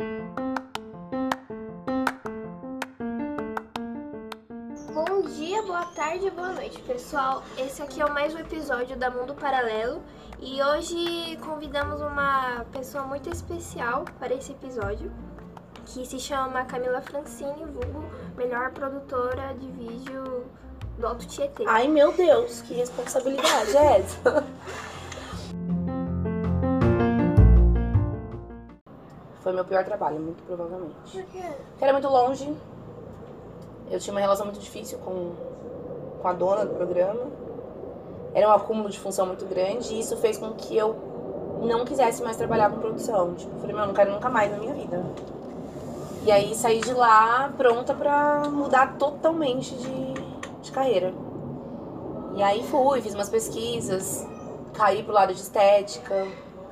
Bom dia, boa tarde, boa noite, pessoal. Esse aqui é mais um episódio da Mundo Paralelo e hoje convidamos uma pessoa muito especial para esse episódio, que se chama Camila Francini, vulgo melhor produtora de vídeo do Alto Tietê. Ai, meu Deus, que responsabilidade é essa? meu pior trabalho, muito provavelmente. Por quê? Porque era muito longe. Eu tinha uma relação muito difícil com, com a dona do programa. Era um acúmulo de função muito grande e isso fez com que eu não quisesse mais trabalhar com produção. Tipo, eu falei, meu, eu não quero nunca mais na minha vida. E aí saí de lá pronta pra mudar totalmente de, de carreira. E aí fui, fiz umas pesquisas, caí pro lado de estética,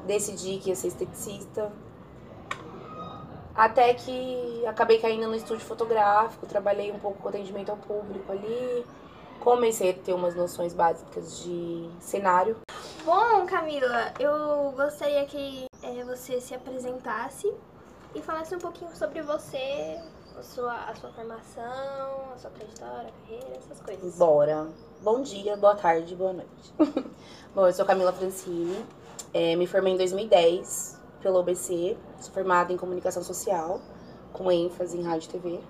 decidi que ia ser esteticista. Até que acabei caindo no estúdio fotográfico, trabalhei um pouco com atendimento ao público ali, comecei a ter umas noções básicas de cenário. Bom, Camila, eu gostaria que eh, você se apresentasse e falasse um pouquinho sobre você, a sua, a sua formação, a sua trajetória, a carreira, essas coisas. Bora. Bom dia, boa tarde, boa noite. Bom, eu sou Camila Francini, eh, me formei em 2010 pela OBC, sou formada em comunicação social, com ênfase em rádio e TV.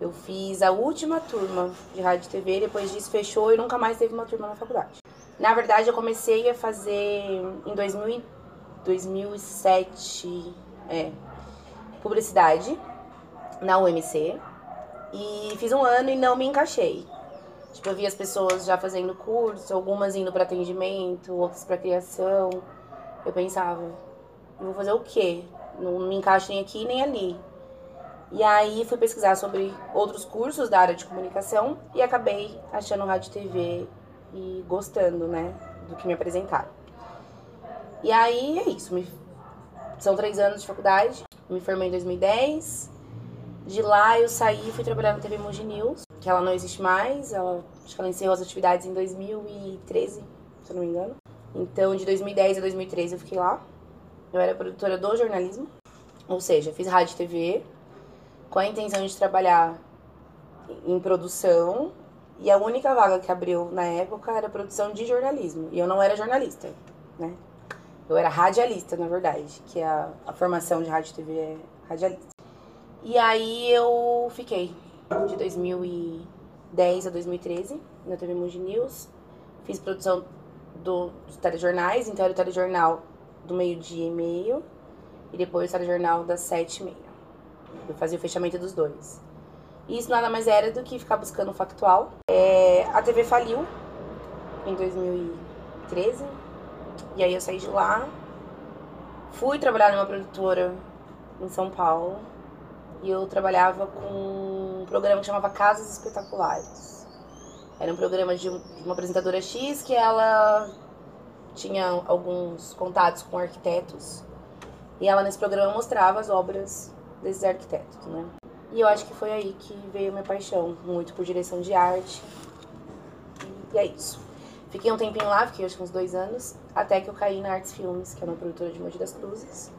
Eu fiz a última turma de rádio e TV, depois disso fechou e nunca mais teve uma turma na faculdade. Na verdade, eu comecei a fazer em 2000, 2007, é, publicidade na UMC. E fiz um ano e não me encaixei. Tipo, eu vi as pessoas já fazendo curso, algumas indo para atendimento, outras para criação. Eu pensava, eu vou fazer o quê? Não me encaixo nem aqui nem ali. E aí fui pesquisar sobre outros cursos da área de comunicação e acabei achando rádio e TV e gostando, né, do que me apresentaram. E aí é isso, me... são três anos de faculdade, me formei em 2010. De lá eu saí e fui trabalhar na TV Mogi News, que ela não existe mais, ela, acho que ela encerrou as atividades em 2013, se eu não me engano. Então de 2010 a 2013 eu fiquei lá. Eu era produtora do jornalismo, ou seja, fiz rádio e TV com a intenção de trabalhar em produção e a única vaga que abriu na época era produção de jornalismo e eu não era jornalista, né? Eu era radialista, na verdade, que é a, a formação de rádio e TV é radialista. E aí eu fiquei de 2010 a 2013 na TV Mogi News. Fiz produção do, dos telejornais, então era o telejornal do meio-dia e meio e depois o telejornal das sete e meia. Eu fazia o fechamento dos dois. E isso nada mais era do que ficar buscando o factual. É, a TV faliu em 2013 e aí eu saí de lá, fui trabalhar numa produtora em São Paulo e eu trabalhava com um programa que chamava Casas Espetaculares. Era um programa de uma apresentadora X que ela tinha alguns contatos com arquitetos e ela nesse programa mostrava as obras desses arquitetos, né? E eu acho que foi aí que veio minha paixão, muito por direção de arte. E é isso. Fiquei um tempinho lá, fiquei acho que uns dois anos, até que eu caí na Arts Filmes, que é uma produtora de Mogi das Cruzes.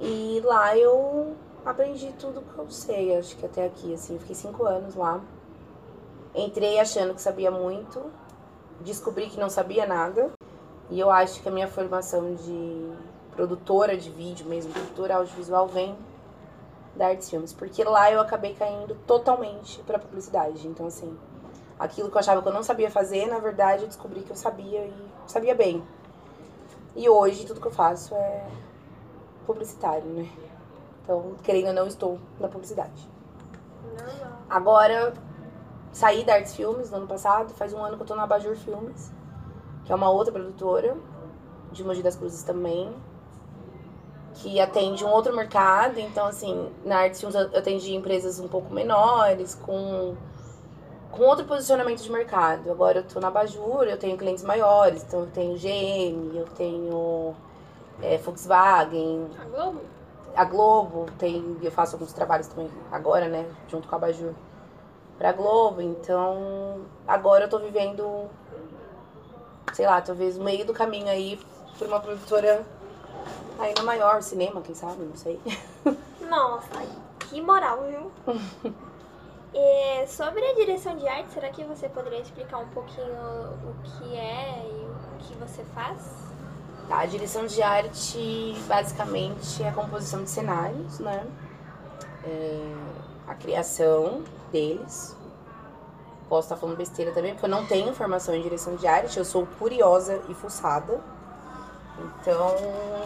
E lá eu aprendi tudo que eu sei, acho que até aqui, assim, fiquei cinco anos lá. Entrei achando que sabia muito, descobri que não sabia nada. E eu acho que a minha formação de produtora de vídeo mesmo, produtora audiovisual, vem da Artes Filmes. Porque lá eu acabei caindo totalmente pra publicidade. Então, assim, aquilo que eu achava que eu não sabia fazer, na verdade eu descobri que eu sabia e sabia bem. E hoje tudo que eu faço é publicitário, né? Então, querendo ou não, estou na publicidade. Agora, saí da Artes Filmes no ano passado, faz um ano que eu tô na Abajur Filmes, que é uma outra produtora, de Mogi das Cruzes também, que atende um outro mercado. Então, assim, na Artes Filmes eu atendi empresas um pouco menores, com, com outro posicionamento de mercado. Agora eu tô na Abajur, eu tenho clientes maiores, então eu tenho GM, eu tenho é, Volkswagen, A Globo? a Globo tem, eu faço alguns trabalhos também agora, né, junto com a Bajur pra Globo, então agora eu tô vivendo, sei lá, talvez no meio do caminho aí por uma produtora no maior cinema, quem sabe, não sei. Nossa, que moral, viu? E sobre a direção de arte, será que você poderia explicar um pouquinho o que é e o que você faz? Tá, a direção de arte basicamente é a composição de cenários, né? É a criação deles. Posso estar falando besteira também, porque eu não tenho formação em direção de arte, eu sou curiosa e fuçada. Então,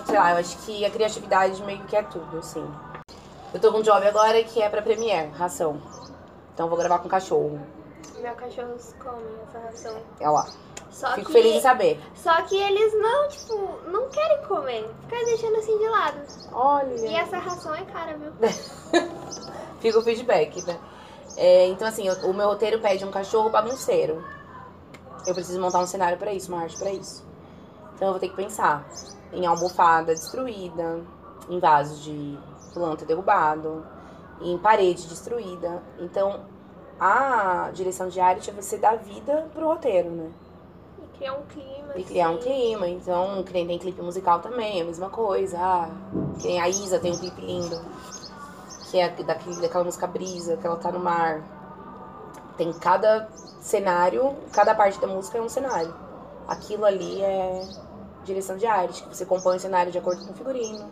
sei lá, eu acho que a criatividade meio que é tudo, assim. Eu tô com um job agora que é pra Premiere, ração. Então eu vou gravar com cachorro. Meus cachorros comem essa ração. É lá. Só Fico que, feliz em saber. Só que eles não, tipo, não querem comer. Fica deixando assim de lado. E Olha. essa ração é cara, viu? Fica o feedback, né? É, então, assim, o o meu roteiro pede um cachorro bagunceiro. Eu preciso montar um cenário pra isso, uma arte pra isso. Então eu vou ter que pensar em almofada destruída, em vaso de planta derrubado, em parede destruída. Então, a direção de arte é você dar vida pro roteiro, né? E criar um clima. E criar um assim. clima. Então, que nem tem clipe musical também, é a mesma coisa. Ah, que nem a Isa tem um clipe lindo. Que é daquele, daquela música Brisa, que ela tá no mar. Tem cada cenário, cada parte da música é um cenário. Aquilo ali é direção de arte, que você compõe o cenário de acordo com o figurino.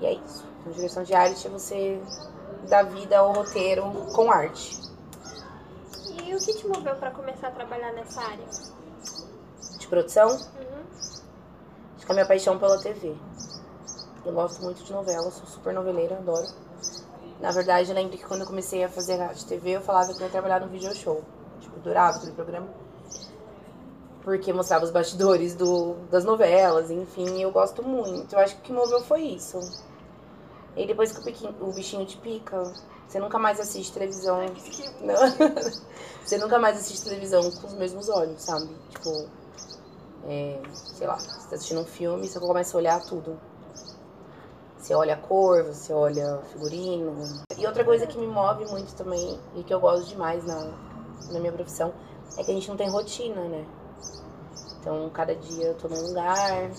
E é isso. Então, direção de arte é você dar vida ao roteiro com arte. E o que te moveu pra começar a trabalhar nessa área? De produção, Uhum. Acho que a minha paixão pela TV. Eu gosto muito de novela, sou super noveleira, adoro. Na verdade, eu lembro que quando eu comecei a fazer rádio TV, eu falava que eu ia trabalhar no video show. Tipo, eu adorava aquele programa. Porque mostrava os bastidores do, das novelas, enfim, eu gosto muito. Eu acho que o que moveu foi isso. E depois que o, o bichinho te pica, você nunca mais assiste televisão. Não. você nunca mais assiste televisão com os mesmos olhos, sabe? Tipo, é, sei lá, você tá assistindo um filme, você começa a olhar tudo. Você olha a cor, você olha figurino. E outra coisa que me move muito também, e que eu gosto demais na, na minha profissão, é que a gente não tem rotina, né? Então, cada dia eu tô num lugar,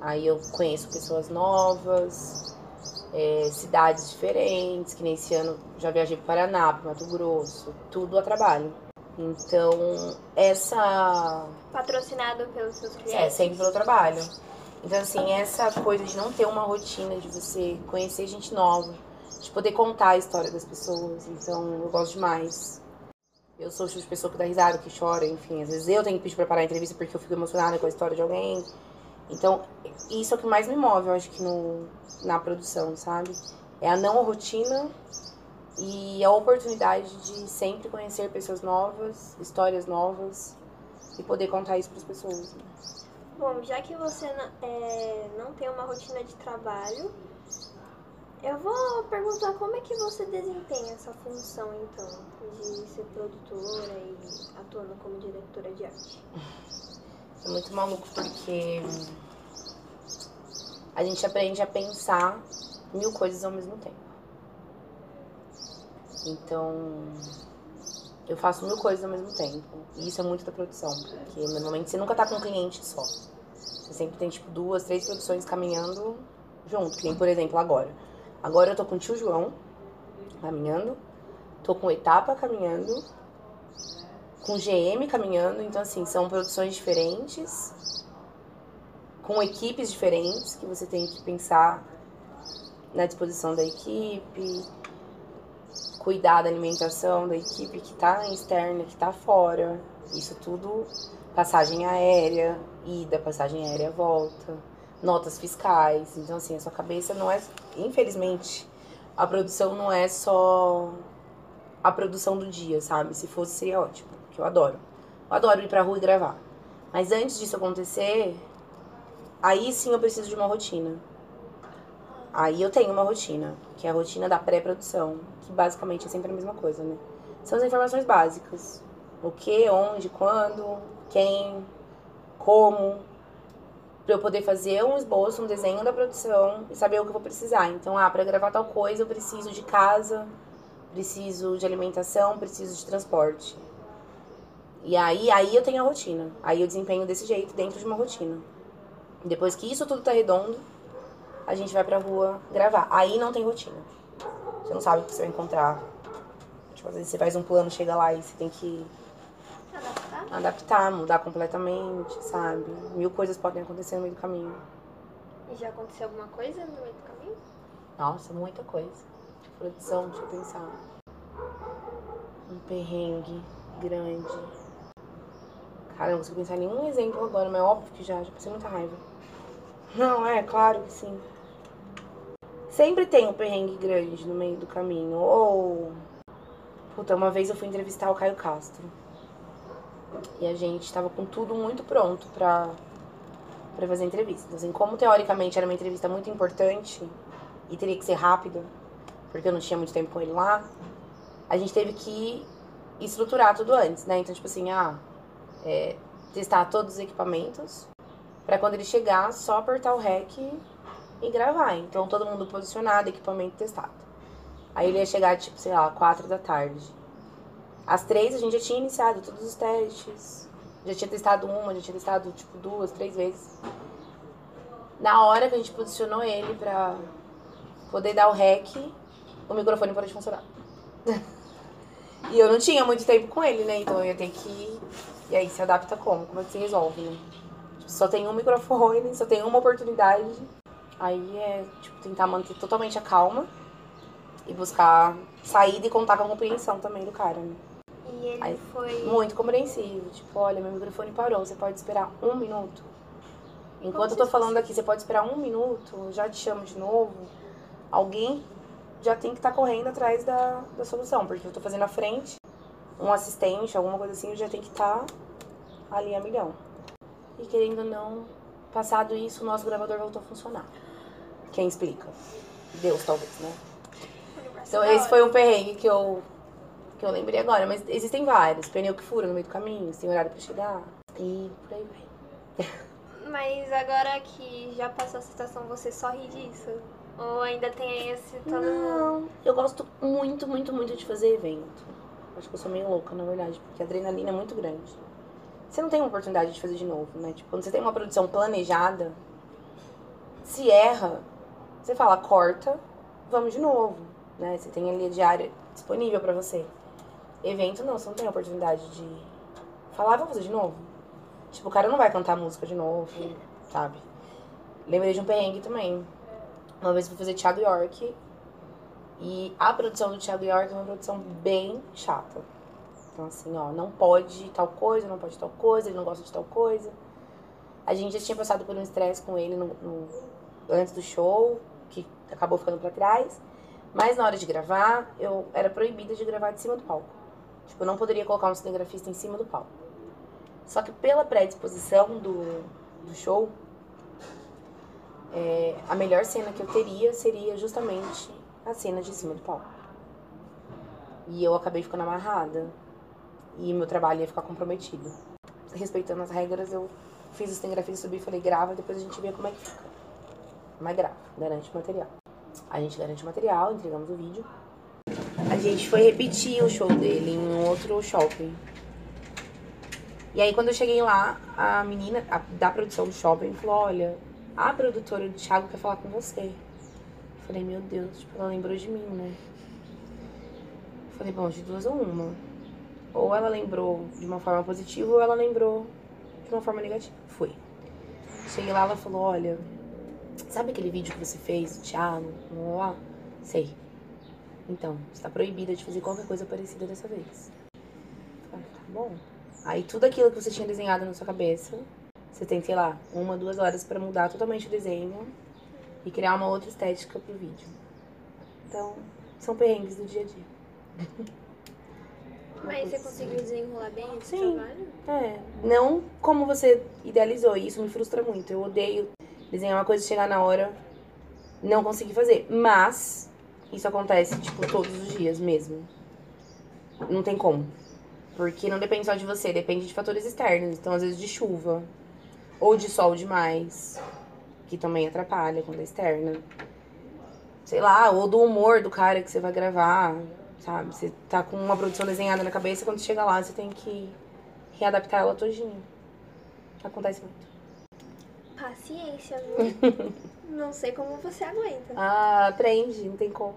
aí eu conheço pessoas novas, é, cidades diferentes, que nem esse ano já viajei pro Paraná, pro Mato Grosso, tudo a trabalho. Então, essa Patrocinado pelos seus é, clientes? sempre pelo trabalho. Então, assim, essa coisa de não ter uma rotina, de você conhecer gente nova, de poder contar a história das pessoas. Então, eu gosto demais. Eu sou o tipo de pessoa que dá risada, que chora, enfim. Às vezes eu tenho que pedir pra parar a entrevista porque eu fico emocionada com a história de alguém. Então, isso é o que mais me move, eu acho que no, na produção, sabe? É a não rotina e a oportunidade de sempre conhecer pessoas novas, histórias novas e poder contar isso pras pessoas. né? Bom, já que você é, não tem uma rotina de trabalho, eu vou perguntar como é que você desempenha essa função, então, de ser produtora e atuando como diretora de arte. É muito maluco porque a gente aprende a pensar mil coisas ao mesmo tempo. Então, eu faço mil coisas ao mesmo tempo. E isso é muito da produção, porque normalmente você nunca tá com um cliente só. Você sempre tem, tipo, duas, três produções caminhando junto. Que nem, por exemplo, agora. Agora eu tô com o tio João caminhando, tô com Etapa caminhando, com GM caminhando. Então, assim, são produções diferentes, com equipes diferentes, que você tem que pensar na disposição da equipe, cuidar da alimentação da equipe que tá externa, que tá fora. Isso tudo, passagem aérea, ida, passagem aérea, volta, notas fiscais. Então, assim, a sua cabeça não é. Infelizmente, a produção não é só a produção do dia, sabe? Se fosse, seria ótimo, que eu adoro. Eu adoro ir pra rua e gravar. Mas antes disso acontecer, aí sim eu preciso de uma rotina. Aí eu tenho uma rotina, que é a rotina da pré-produção, que basicamente é sempre a mesma coisa, né? São as informações básicas. O que, onde, quando, quem, como. Pra eu poder fazer um esboço, um desenho da produção e saber o que eu vou precisar. Então, ah, pra gravar tal coisa eu preciso de casa, preciso de alimentação, preciso de transporte. E aí, aí eu tenho a rotina. Aí eu desempenho desse jeito, dentro de uma rotina. Depois que isso tudo tá redondo, a gente vai pra rua gravar. Aí não tem rotina. Você não sabe o que você vai encontrar. Tipo, às vezes você faz um plano, chega lá e você tem que Adaptar? adaptar, mudar completamente, sabe? Mil coisas podem acontecer no meio do caminho. E já aconteceu alguma coisa no meio do caminho? Nossa, muita coisa. Produção, deixa eu pensar. Um perrengue grande. Cara, não consigo pensar em nenhum exemplo agora, mas é óbvio que já, já passei muita raiva. Não, é, claro que sim. Sempre tem um perrengue grande no meio do caminho. Ou. Puta, uma vez eu fui entrevistar o Caio Castro. E a gente tava com tudo muito pronto pra, pra fazer entrevista. Assim, como teoricamente era uma entrevista muito importante e teria que ser rápida, porque eu não tinha muito tempo com ele lá, a gente teve que estruturar tudo antes, né? Então, tipo assim, ah, é, testar todos os equipamentos pra quando ele chegar, só apertar o REC e gravar. Então, todo mundo posicionado, equipamento testado. Aí ele ia chegar, tipo, sei lá, quatro da tarde. Às três a gente já tinha iniciado todos os testes. Já tinha testado uma, já tinha testado, tipo, duas, três vezes. Na hora que a gente posicionou ele pra poder dar o REC, o microfone parou de funcionar. e eu não tinha muito tempo com ele, né? Então eu ia ter que. E aí se adapta como? Como é que se resolve, né? Tipo, só tem um microfone, só tem uma oportunidade. Aí é, tipo, tentar manter totalmente a calma e buscar saída e contar com a compreensão também do cara, né? E ele Aí, foi. Muito compreensivo. Tipo, olha, meu microfone parou, você pode esperar um minuto. Enquanto eu tô falando aqui, você pode esperar um minuto, já te chamo de novo. Alguém já tem que estar correndo atrás da, da solução, porque eu tô fazendo a frente, um assistente, alguma coisa assim, eu já tem que estar ali a milhão. E querendo ou não, passado isso, o nosso gravador voltou a funcionar. Quem explica? Deus, talvez, né? Então esse foi um perrengue que eu, que eu lembrei agora. Mas existem vários. Pneu que fura no meio do caminho, sem horário pra chegar. E por aí vai. Mas agora que já passou a situação, você só ri disso? Ou ainda tem esse todo Não, eu gosto muito, muito, muito de fazer evento. Acho que eu sou meio louca, na verdade, porque a adrenalina é muito grande. Você não tem uma oportunidade de fazer de novo, né? Tipo, quando você tem uma produção planejada, se erra, você fala, corta, vamos de novo, né? Você tem ali a diária disponível pra você. Evento, não, você não tem a oportunidade de falar, vamos fazer de novo. Tipo, o cara não vai cantar música de novo, sabe? Lembrei de um perrengue também. Uma vez eu fui fazer Thiago York. E a produção do Thiago York é uma produção bem chata. Então, assim, ó, não pode tal coisa, não pode tal coisa, ele não gosta de tal coisa. A gente já tinha passado por um estresse com ele no, no- antes do show, que acabou ficando pra trás. Mas na hora de gravar, eu era proibida de gravar de cima do palco. Tipo, eu não poderia colocar um cinegrafista em cima do palco. Só que pela predisposição do, do show, é, a melhor cena que eu teria seria justamente a cena de cima do palco. E eu acabei ficando amarrada. E meu trabalho ia ficar comprometido. Respeitando as regras, eu fiz o cinegrafista subir e falei, grava, depois a gente vê como é que fica. Mas grava, garante o material. A gente garante o material, entregamos o vídeo. A gente foi repetir o show dele em um outro shopping. E aí, quando eu cheguei lá, a menina a- da produção do shopping falou: Olha, a produtora do Thiago quer falar com você. Eu falei: Meu Deus, tipo, ela lembrou de mim, né? Eu falei: Bom, de duas ou uma. Ou ela lembrou de uma forma positiva, ou ela lembrou de uma forma negativa. Fui. Cheguei lá, ela falou: Olha, sabe aquele vídeo que você fez, Thiago? Lá, lá? Sei. Então, você tá proibida de fazer qualquer coisa parecida dessa vez. Falei, tá bom. Aí tudo aquilo que você tinha desenhado na sua cabeça, você tem, sei lá, uma, duas horas pra mudar totalmente o desenho e criar uma outra estética pro vídeo. Então, são perrengues do dia a dia. Mas você conseguiu desenrolar bem esse Sim. trabalho? É, não como você idealizou, e isso me frustra muito. Eu odeio desenhar uma coisa e chegar na hora não conseguir fazer. Mas isso acontece, tipo, todos os dias mesmo. Não tem como. Porque não depende só de você, depende de fatores externos. Então, às vezes, de chuva. Ou de sol demais. Que também atrapalha quando é externa. Sei lá, ou do humor do cara que você vai gravar. Sabe? Você tá com uma produção desenhada na cabeça, quando chega lá, você tem que readaptar ela todinha. Acontece muito. Paciência, viu? não sei como você aguenta. Ah, aprende, não tem como.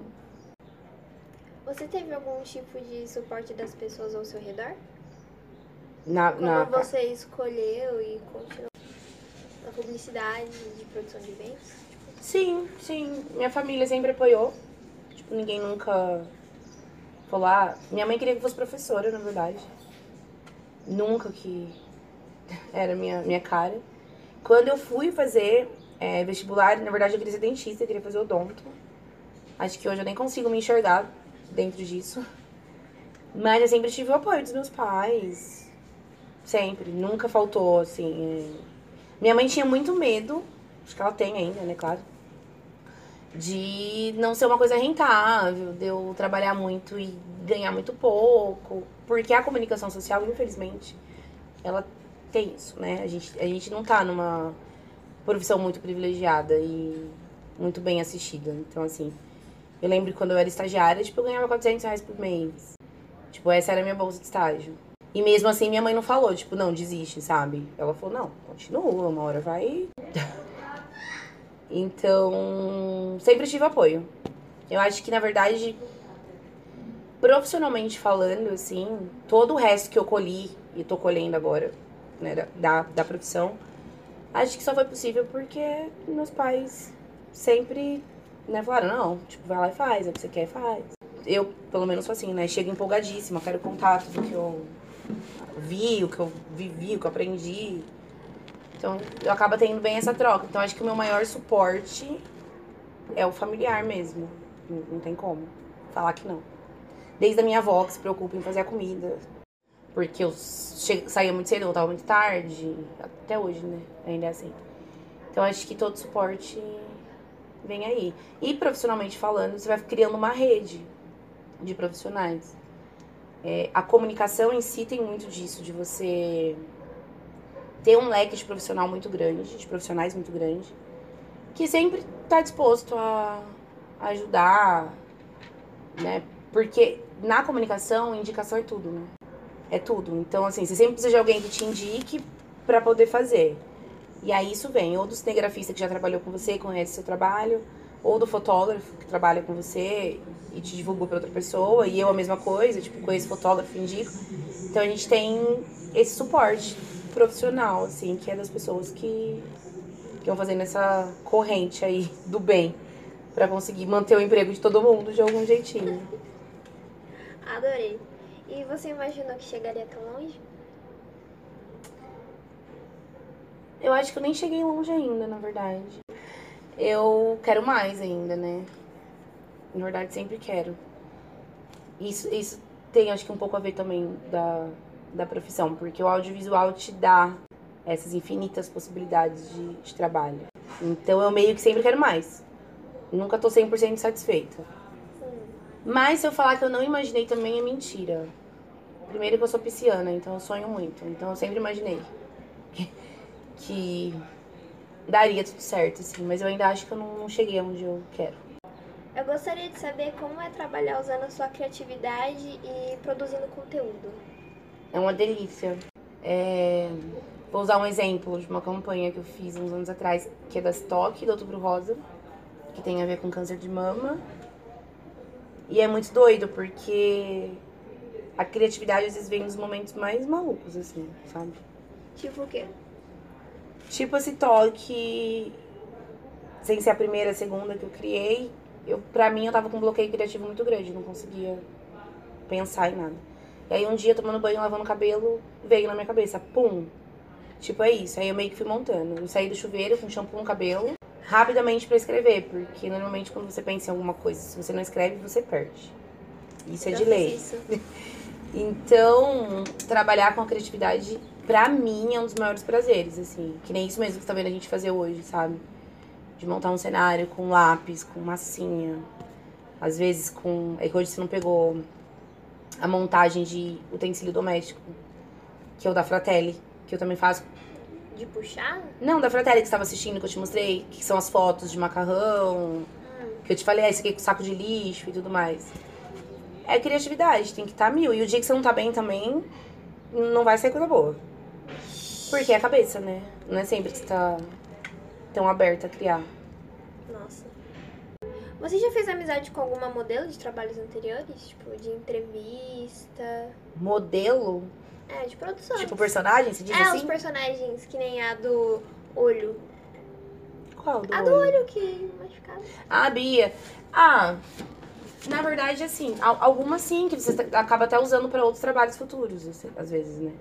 Você teve algum tipo de suporte das pessoas ao seu redor? Na, Quando na, você escolheu e continuou na publicidade de produção de eventos? Sim, sim. Minha família sempre apoiou. Tipo, ninguém nunca falou, ah, minha mãe queria que fosse professora, na verdade. Nunca que era minha, minha cara. Quando eu fui fazer é, vestibular, na verdade eu queria ser dentista, eu queria fazer odonto. Acho que hoje eu nem consigo me enxergar dentro disso. Mas eu sempre tive o apoio dos meus pais. Sempre. Nunca faltou, assim. Minha mãe tinha muito medo, acho que ela tem ainda, né, claro. De não ser uma coisa rentável, de eu trabalhar muito e ganhar muito pouco. Porque a comunicação social, infelizmente, ela tem isso, né? A gente, a gente não tá numa profissão muito privilegiada e muito bem assistida. Então, assim, eu lembro quando eu era estagiária, tipo, eu ganhava 400 reais por mês. Tipo, essa era a minha bolsa de estágio. E mesmo assim, minha mãe não falou, tipo, não, desiste, sabe? Ela falou, não, continua, uma hora vai. Então, sempre tive apoio. Eu acho que, na verdade, profissionalmente falando, assim, todo o resto que eu colhi e tô colhendo agora, né, da, da profissão, acho que só foi possível porque meus pais sempre, né, falaram, não, tipo, vai lá e faz, é o que você quer, faz. Eu, pelo menos, sou assim, né, chego empolgadíssima, quero contar tudo que eu vi, o que eu vivi, o que eu aprendi. Então, eu acabo tendo bem essa troca. Então, acho que o meu maior suporte é o familiar mesmo. Não, não tem como falar que não. Desde a minha avó, que se preocupa em fazer a comida. Porque eu saía muito cedo, voltava muito tarde. Até hoje, né? Ainda é assim. Então, acho que todo suporte vem aí. E profissionalmente falando, você vai criando uma rede de profissionais. É, a comunicação em si tem muito disso, de você ter um leque de profissional muito grande, de profissionais muito grande, que sempre está disposto a ajudar, né? Porque na comunicação, indicação é tudo, né? É tudo. Então, assim, você sempre precisa de alguém que te indique para poder fazer. E aí isso vem ou do cinegrafista que já trabalhou com você, conhece seu trabalho, ou do fotógrafo que trabalha com você e te divulgou para outra pessoa, e eu a mesma coisa, tipo, conheço fotógrafo, indico. Então a gente tem esse suporte profissional, assim, que é das pessoas que, que vão fazendo essa corrente aí do bem para conseguir manter o emprego de todo mundo de algum jeitinho. Adorei. E você imaginou que chegaria tão longe? Eu acho que eu nem cheguei longe ainda, na verdade. Eu quero mais ainda, né? Na verdade, sempre quero. Isso, isso tem, acho que, um pouco a ver também da, da profissão, porque o audiovisual te dá essas infinitas possibilidades de, de trabalho. Então, eu meio que sempre quero mais. Nunca tô 100% satisfeita. Mas se eu falar que eu não imaginei também é mentira. Primeiro que eu sou pisciana, então eu sonho muito. Então eu sempre imaginei que, daria tudo certo, assim. Mas eu ainda acho que eu não, não cheguei onde eu quero. Eu gostaria de saber como é trabalhar usando a sua criatividade e produzindo conteúdo. É uma delícia. É, Vou usar um exemplo de uma campanha que eu fiz uns anos atrás, que é da Stock, do Outubro Rosa, que tem a ver com câncer de mama. E é muito doido, porque a criatividade às vezes vem nos momentos mais malucos, assim, sabe? Tipo o quê? Tipo esse toque, sem ser a primeira, a segunda que eu criei, eu, pra mim eu tava com um bloqueio criativo muito grande, eu não conseguia pensar em nada. E aí um dia, tomando banho, lavando o cabelo, veio na minha cabeça, pum. Tipo, é isso. Aí eu meio que fui montando. Eu saí do chuveiro com shampoo no cabelo, rapidamente pra escrever, porque normalmente quando você pensa em alguma coisa, se você não escreve, você perde. Isso é Já de fiz lei. isso. Então, trabalhar com a criatividade, pra mim, é um dos maiores prazeres, assim. Que nem isso mesmo que você tá vendo a gente fazer hoje, sabe? De montar um cenário com lápis, com massinha. Às vezes com. É que hoje você não pegou a montagem de utensílio doméstico, que é o da Fratelli, que eu também faço. De puxar? Não, da Fratelli que você estava assistindo, que eu te mostrei, que são as fotos de macarrão, que eu te falei, ah, esse aqui é com saco de lixo e tudo mais. É criatividade, tem que estar mil. E o dia que você não tá bem também, não vai sair coisa boa. Porque é a cabeça, né? Não é sempre que você tá tão aberta a criar. Nossa. Você já fez amizade com alguma modelo de trabalhos anteriores? Tipo, de entrevista? Modelo? É, de produção. Tipo personagem, se diz é, assim? os personagens que nem a do olho. Qual? Do a do olho que machucada. Ah, Bia. Ah, na verdade, assim, al- algumas sim, que você t- acaba até usando pra outros trabalhos futuros, assim, às vezes, né?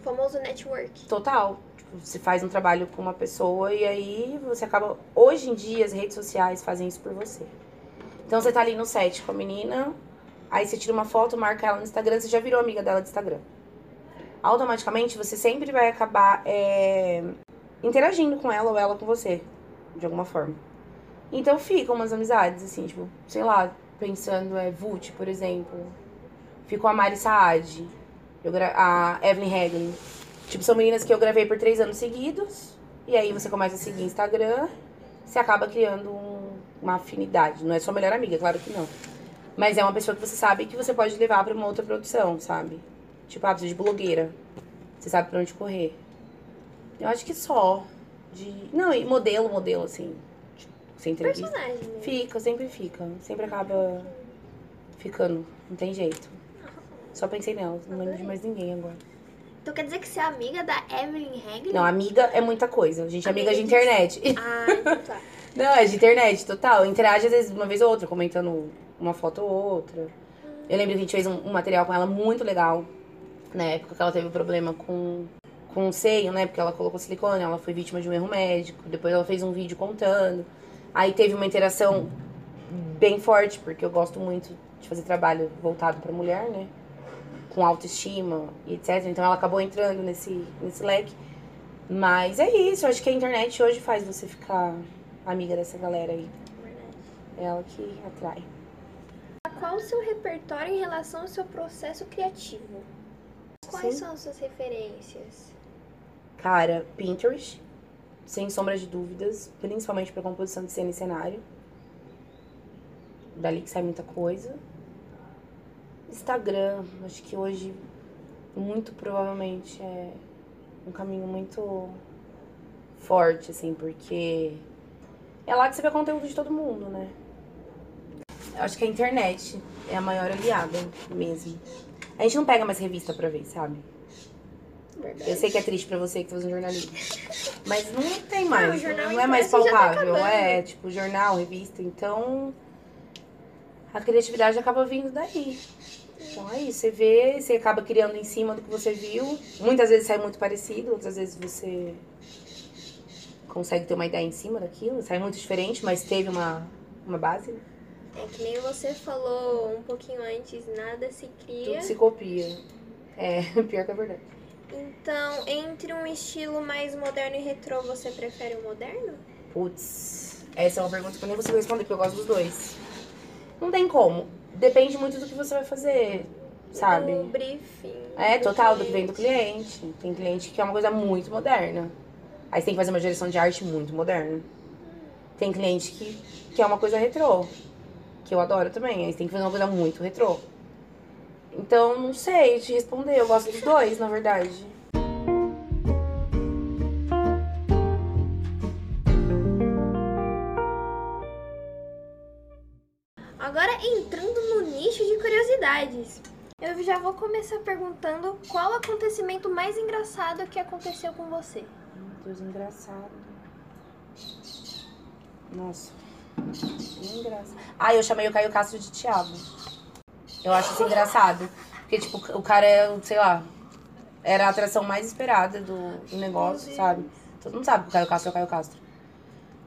O famoso network. Total. Tipo, você faz um trabalho com uma pessoa e aí você acaba. Hoje em dia, as redes sociais fazem isso por você. Então você tá ali no set com a menina, aí você tira uma foto, marca ela no Instagram, você já virou amiga dela de Instagram. Automaticamente você sempre vai acabar é, interagindo com ela ou ela com você, de alguma forma. Então ficam umas amizades, assim, tipo, sei lá, pensando, é, Vult, por exemplo. Ficou a Mari Saad, a Evelyn Hagley. Tipo, são meninas que eu gravei por três anos seguidos. E aí você começa a seguir Instagram, você acaba criando um- uma afinidade. Não é sua melhor amiga, claro que não. Mas é uma pessoa que você sabe que você pode levar pra uma outra produção, sabe? Tipo, ah, de blogueira. Você sabe pra onde correr. Eu acho que só. De... Não, e modelo, modelo, assim. Sem entrevista. Personagem mesmo. Fica, sempre fica. Sempre acaba ficando. Não tem jeito. Só pensei nela, não lembro de mais ninguém agora. Então quer dizer que você é amiga da Evelyn Hagley? Não, amiga é muita coisa. A gente é amiga de Amiga de- internet. Ah, então tá. Não, é de internet, total. Interage às vezes uma vez ou outra, comentando uma foto ou outra. Eu lembro que a gente fez um, um material com ela muito legal. Na época que ela teve problema com, com o seio, né? Porque ela colocou silicone, ela foi vítima de um erro médico. Depois ela fez um vídeo contando. Aí teve uma interação bem forte, porque eu gosto muito de fazer trabalho voltado pra mulher, né? Com autoestima e etc. Então ela acabou entrando nesse, nesse leque. Mas é isso, eu acho que a internet hoje faz você ficar amiga dessa galera aí. É ela que atrai. Qual o seu repertório em relação ao seu processo criativo? Quais Sim. são as suas referências? Cara, Pinterest, sem sombra de dúvidas, principalmente pra composição de cena e cenário. Dali que sai muita coisa. Instagram, acho que hoje muito provavelmente é um caminho muito forte, assim, porque é lá que você vê conteúdo de todo mundo, né? Acho que a internet é a maior aliada mesmo. A gente não pega mais revista pra ver, sabe? Verdade. Eu sei que é triste pra você que tá fazendo jornalismo. Mas não tem mais. O jornal não é mais impresso já tá palpável. acabando. é, tipo, jornal, revista. Então, a criatividade acaba vindo daí. Então é isso. Você vê, você acaba criando em cima do que você viu. Muitas vezes sai muito parecido, outras vezes você consegue ter uma ideia em cima daquilo. Sai muito diferente, mas teve uma, uma base. né? É que nem você falou um pouquinho antes, nada se cria. Tudo se copia. É, pior que a verdade. Então, entre um estilo mais moderno e retrô, você prefere o moderno? Putz, essa é uma pergunta que eu nem consigo responder, porque eu gosto dos dois. Não tem como. Depende muito do que você vai fazer, sabe? Do briefing. É, do total, do que vem cliente. do cliente. Tem cliente que é uma coisa muito moderna. Aí você tem que fazer uma direção de arte muito moderna. Tem cliente que, que é uma coisa retrô, que eu adoro também. Aí você tem que fazer uma coisa muito retrô. Então, não sei te responder. Eu gosto dos dois, na verdade. Agora, entrando no nicho de curiosidades. Eu já vou começar perguntando qual o acontecimento mais engraçado que aconteceu com você. Meu Deus, engraçado. Nossa. Engraçado. Ah, eu chamei o Caio Castro de Thiago. Eu acho isso engraçado. Porque, tipo, o cara é, sei lá, era a atração mais esperada do, do negócio, sabe? Todo mundo sabe que o Caio Castro é o Caio Castro.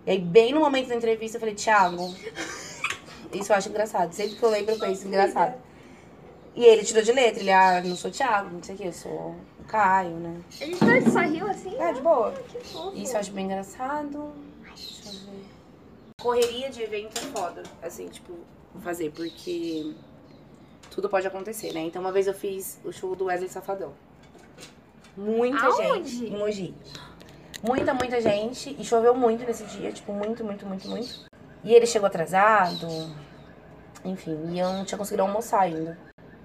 E aí, bem no momento da entrevista, eu falei, Thiago. Isso eu acho engraçado. Sempre que eu lembro, eu penso engraçado. E ele tirou de letra. Ele, ah, não sou Thiago, não sei o que, eu sou o Caio, né? Ele só- só riu assim? É, de boa. Que fofo. Isso eu acho bem engraçado. Deixa eu ver. Correria de evento é foda, assim, tipo, fazer, porque tudo pode acontecer, né? Então, uma vez eu fiz o show do Wesley Safadão. Muita Aonde? gente. Em Mogi. Muita, muita gente. E choveu muito nesse dia, tipo, muito, muito, muito, muito. E ele chegou atrasado. Enfim, e eu não tinha conseguido almoçar ainda.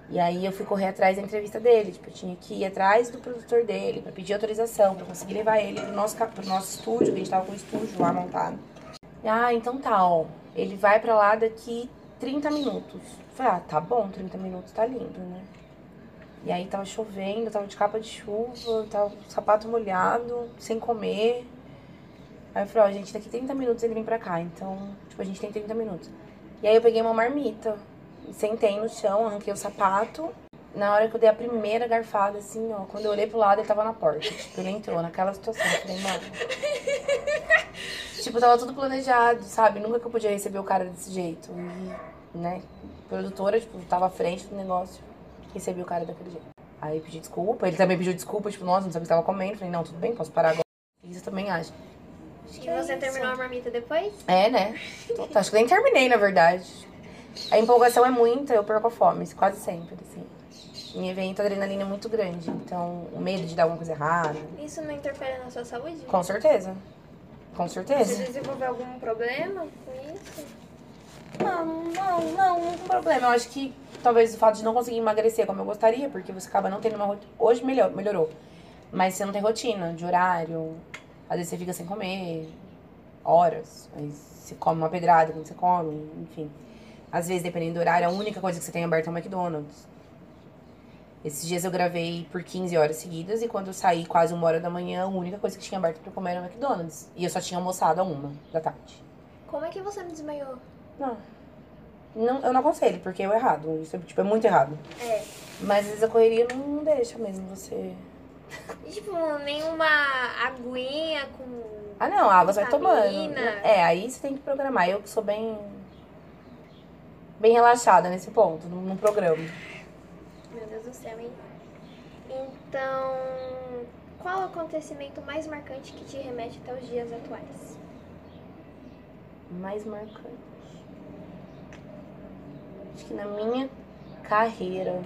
E aí eu fui correr atrás da entrevista dele, tipo, eu tinha que ir atrás do produtor dele pra pedir autorização, pra conseguir levar ele pro nosso, pro nosso estúdio, que a gente tava com o estúdio lá montado. Ah, então tá, ó. Ele vai pra lá daqui 30 minutos. Falei, ah, tá bom, 30 minutos tá lindo, né? E aí tava chovendo, tava de capa de chuva, tava sapato molhado, sem comer. Aí eu falei, ó, gente, daqui 30 minutos ele vem pra cá, então, tipo, a gente tem 30 minutos. E aí eu peguei uma marmita, sentei no chão, arranquei o sapato. Na hora que eu dei a primeira garfada, assim, ó, quando eu olhei pro lado, ele tava na porta. Tipo, ele entrou naquela situação. Eu falei, mano. tipo, tava tudo planejado, sabe? Nunca que eu podia receber o cara desse jeito. E, né, produtora, tipo, tava à frente do negócio, recebi o cara daquele jeito. Aí eu pedi desculpa, ele também pediu desculpa, tipo, nossa, não sabia o que tava comendo. Falei, não, tudo bem, posso parar agora. Isso também acho. Acho E que é você isso. terminou a marmita depois? É, né? Total. Acho que nem terminei, na verdade. A empolgação é muita, eu perco a fome, quase sempre, assim. Em evento, a adrenalina é muito grande, então o medo de dar alguma coisa errada. Isso não interfere na sua saúde? Com certeza. Com Você certeza. desenvolveu algum problema com isso? Não, não, não, não tem problema. Eu acho que talvez o fato de não conseguir emagrecer como eu gostaria, porque você acaba não tendo uma rotina. Hoje melhor, melhorou. Mas você não tem rotina de horário. Às vezes você fica sem comer horas. Aí você come uma pedrada quando você come, enfim. Às vezes, dependendo do horário, a única coisa que você tem aberta é o McDonald's. Esses dias eu gravei por 15 horas seguidas e quando eu saí quase uma hora da manhã, a única coisa que tinha aberta eu comer era o McDonald's. E eu só tinha almoçado a uma da tarde. Como é que você me desmaiou? Não. não eu não aconselho, porque é errado. Isso é, tipo, é muito errado. É. Mas às vezes a correria não, deixa mesmo você. E, tipo, nenhuma aguinha com. Ah, não, água você vai tomando. É, aí você tem que programar. Eu que sou bem. bem relaxada nesse ponto, no, no programa. Meu Deus do céu, hein? Então, qual o acontecimento mais marcante que te remete até os dias atuais? Mais marcante. Que na minha carreira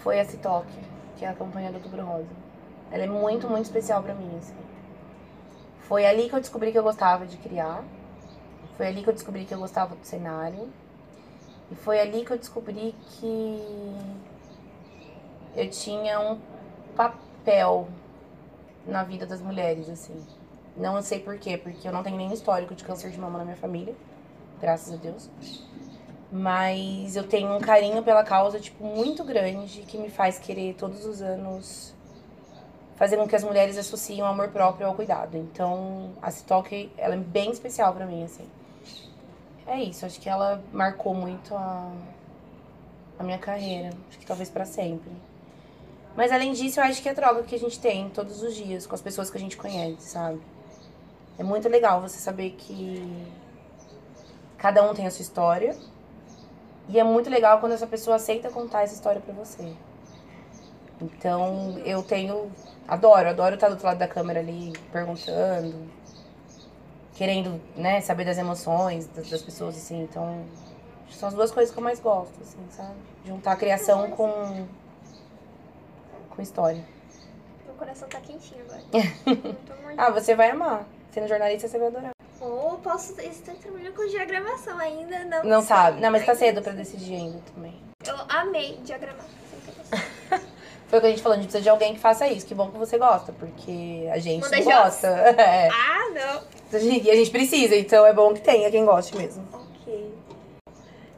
foi a Citoque, que é a campanha do Outubro Rosa. Ela é muito, muito especial pra mim, assim. Foi ali que eu descobri que eu gostava de criar. Foi ali que eu descobri que eu gostava do cenário. E foi ali que eu descobri que eu tinha um papel na vida das mulheres, assim. Não sei por quê, porque eu não tenho nenhum histórico de câncer de mama na minha família, graças a Deus. Mas eu tenho um carinho pela causa, tipo, muito grande, que me faz querer todos os anos fazer com que as mulheres associem o amor próprio ao cuidado. Então, a Citoque, ela é bem especial pra mim, assim. É isso, acho que ela marcou muito a, a minha carreira. Acho que talvez pra sempre. Mas além disso, eu acho que é a troca que a gente tem todos os dias com as pessoas que a gente conhece, sabe? É muito legal você saber que cada um tem a sua história. E é muito legal quando essa pessoa aceita contar essa história pra você. Então, eu tenho. Adoro, adoro estar do outro lado da câmera ali perguntando, querendo, né, saber das emoções das, das pessoas, assim. Então, são as duas coisas que eu mais gosto, assim, sabe? Juntar a criação com. com história. Meu coração tá quentinho agora. Ah, você vai amar. Sendo jornalista, você vai adorar. Ou posso estar trabalhando com diagramação ainda, não. Não sabe. Não, mas tá cedo pra decidir ainda também. Eu amei diagramar. Foi o que a gente falou, a gente precisa de alguém que faça isso. Que bom que você gosta, porque a gente Manda gosta. É. ah, não. E a gente precisa, então é bom que tenha quem goste mesmo. Ok.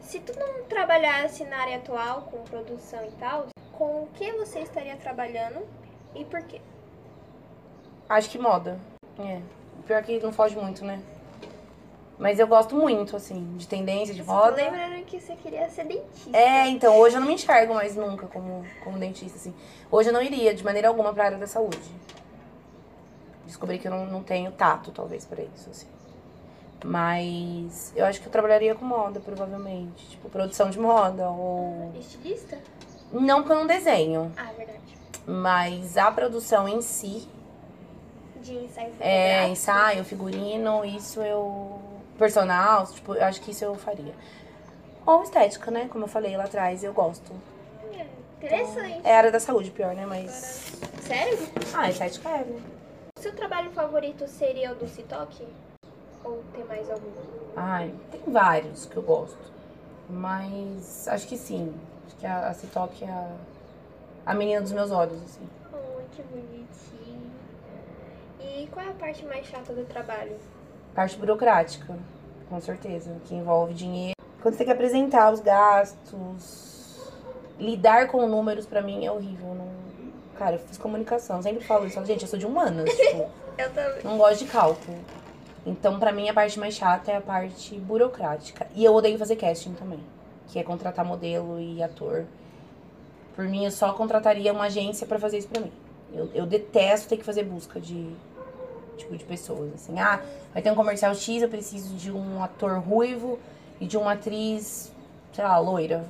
Se tu não trabalhasse na área atual com produção e tal, com o que você estaria trabalhando e por quê? Acho que moda. É. Pior que não foge muito, né? Mas eu gosto muito, assim, de tendência, de moda. lembrando que você queria ser dentista. É, então, hoje eu não me enxergo mais nunca como, como dentista, assim. Hoje eu não iria de maneira alguma pra área da saúde. Descobri que eu não, não tenho tato, talvez, pra isso, assim. Mas eu acho que eu trabalharia com moda, provavelmente. Tipo, produção de moda, ou... Estilista? Não porque eu não desenho, Ah, verdade. mas a produção em si, De ensaio é, fotográfico. ensaio, figurino, isso eu... Personal, tipo, eu acho que isso eu faria. Ou estética, né? Como eu falei lá atrás, eu gosto. Interessante. É área da saúde, pior, né? Mas... Sério? Ah, estética é, né? Seu trabalho favorito seria o do Citoque? Ou tem mais algum? Ai, tem vários que eu gosto. Mas acho que sim. Acho que a, a Citoque é a, a menina dos meus olhos, assim. Oh, que bonitinho. E qual é a parte mais chata do trabalho? Parte burocrática, com certeza, que envolve dinheiro. Quando você tem que apresentar os gastos, lidar com números pra mim é horrível. Não... Cara, eu fiz comunicação, sempre falo isso. Gente, eu sou de humanas, tipo, Eu também. não gosto de cálculo. Então, pra mim, a parte mais chata é a parte burocrática. E eu odeio fazer casting também, que é contratar modelo e ator. Por mim, eu só contrataria uma agência pra fazer isso pra mim. Eu, eu detesto ter que fazer busca de tipo de pessoas, assim. Ah, vai ter um comercial X, eu preciso de um ator ruivo e de uma atriz, sei lá, loira.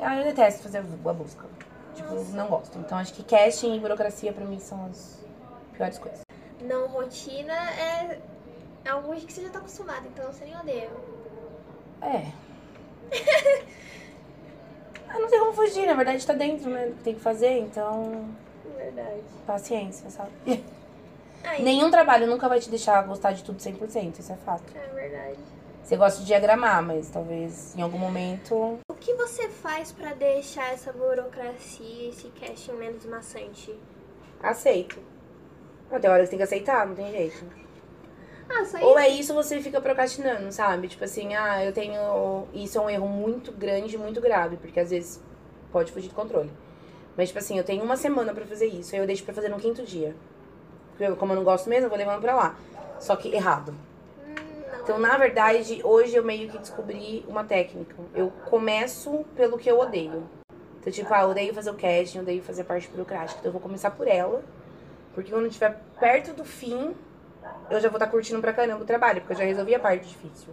Ah, eu detesto fazer a busca. Tipo, não gosto. Então, acho que casting e burocracia pra mim são as piores coisas. Não rotina é algo que você já tá acostumado, então você nem odeia. É. ah, não tem como fugir, na verdade tá dentro, né? do que Tem que fazer, então. Verdade. Paciência, sabe? Nenhum trabalho nunca vai te deixar gostar de tudo 100%, isso é fato. É verdade. Você gosta de diagramar, mas talvez em algum momento. O que você faz pra deixar essa burocracia, esse casting menos maçante? Aceito. Não, tem hora que você tem que aceitar, não tem jeito. Ah, só Ou isso. é isso você fica procrastinando, sabe? Tipo assim, ah, eu tenho. Isso é um erro muito grande, muito grave, porque às vezes pode fugir do controle. Mas, tipo assim, eu tenho uma semana pra fazer isso, aí eu deixo pra fazer no quinto dia. Porque como eu não gosto mesmo, eu vou levando pra lá. Só que errado. Hum. Então, na verdade, hoje eu meio que descobri uma técnica. Eu começo pelo que eu odeio. Então, tipo, ah, eu odeio fazer o casting, eu odeio fazer a parte burocrática. Então, eu vou começar por ela. Porque quando estiver perto do fim, eu já vou estar curtindo pra caramba o trabalho, porque eu já resolvi a parte difícil.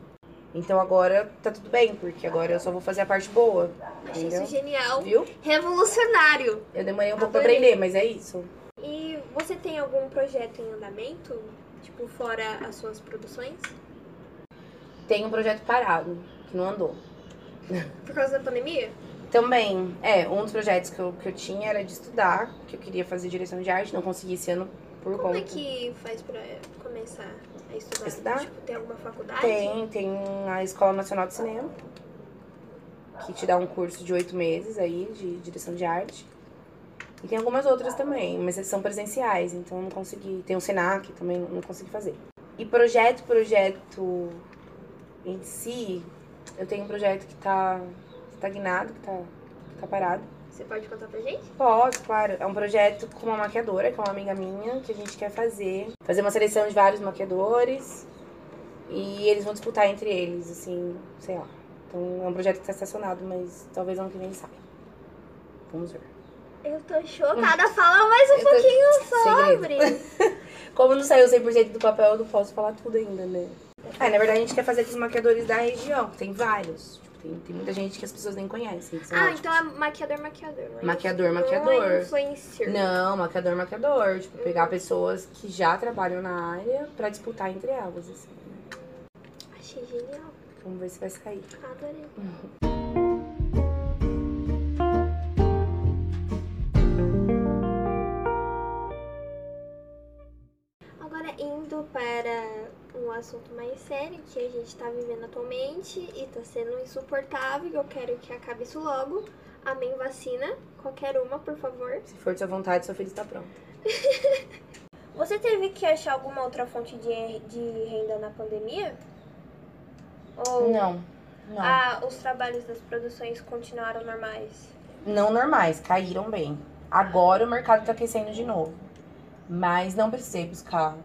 Então agora tá tudo bem, porque agora eu só vou fazer a parte boa. Achei Entendeu? isso genial. Viu? Revolucionário. Eu demorei um pouco pra Adorei. aprender, mas é isso. Você tem algum projeto em andamento? Tipo, fora as suas produções? Tem um projeto parado, que não andou. Por causa da pandemia? Também, é, um dos projetos que eu, que eu tinha era de estudar, que eu queria fazer direção de arte, não consegui esse ano por Como conta. é que faz pra começar a estudar? Estudar? Tipo, tem alguma faculdade? Tem, tem a Escola Nacional de Cinema, que te dá um curso de oito meses aí, de direção de arte. E tem algumas outras também, mas são presenciais, então eu não consegui. Tem o Senac também, não não consegui fazer. E projeto, projeto em si, eu tenho um projeto que tá estagnado, que tá, que tá parado. Você pode contar pra gente? Posso, claro. É um projeto com uma maquiadora, que é uma amiga minha, que a gente quer fazer. Fazer uma seleção de vários maquiadores. E eles vão disputar entre eles, assim, sei lá. Então é um projeto que tá estacionado, mas talvez ano que vem saia. Vamos ver. Eu tô chocada. Fala mais um Eu pouquinho sobre. Como não saiu 100% do papel, eu não posso falar tudo ainda, né? Ah, na verdade a gente quer fazer com os maquiadores da região. Tem vários. Tipo, tem, tem muita gente que as pessoas nem conhecem. Ah, ótimos. então é maquiador, maquiador. é Maquiador, maquiador. Não é influencer. Não, maquiador, maquiador. Tipo, pegar pessoas que já trabalham na área pra disputar entre elas, assim. Achei genial. Vamos ver se vai sair. Adorei. Agora assunto mais sério que a gente tá vivendo atualmente e tá sendo insuportável. Eu quero que acabe isso logo. Amém vacina, qualquer uma, por favor. Se for de sua vontade, sua filha está pronta. Você teve que achar alguma outra fonte de, de renda na pandemia? Ou Não, não. ah, os trabalhos das produções continuaram normais? Não normais, caíram bem. Agora o mercado tá aquecendo de novo. Mas não precisei buscar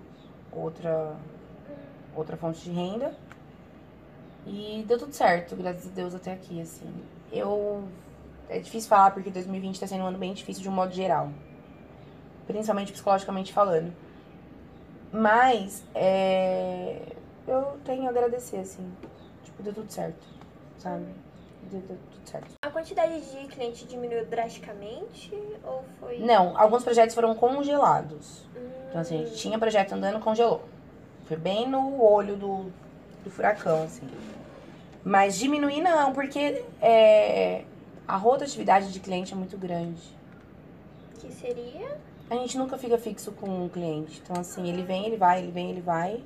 outra, outra fonte de renda. E deu tudo certo, graças a Deus, até aqui, assim. Eu. É difícil falar porque 2020 tá sendo um ano bem difícil de um modo geral. Principalmente psicologicamente falando. Mas, é. Eu tenho a agradecer, assim. Tipo, deu tudo certo, sabe? Deu, deu tudo certo. A quantidade de cliente diminuiu drasticamente ou foi. Não, alguns projetos foram congelados. Hum, Então, assim, a gente tinha projeto andando, congelou. Foi bem no olho do, do furacão, assim. Mas diminuir não, porque é, a rotatividade de cliente é muito grande. Que seria? A gente nunca fica fixo com um cliente. Então, assim, ele vem, ele vai, ele vem, ele vai.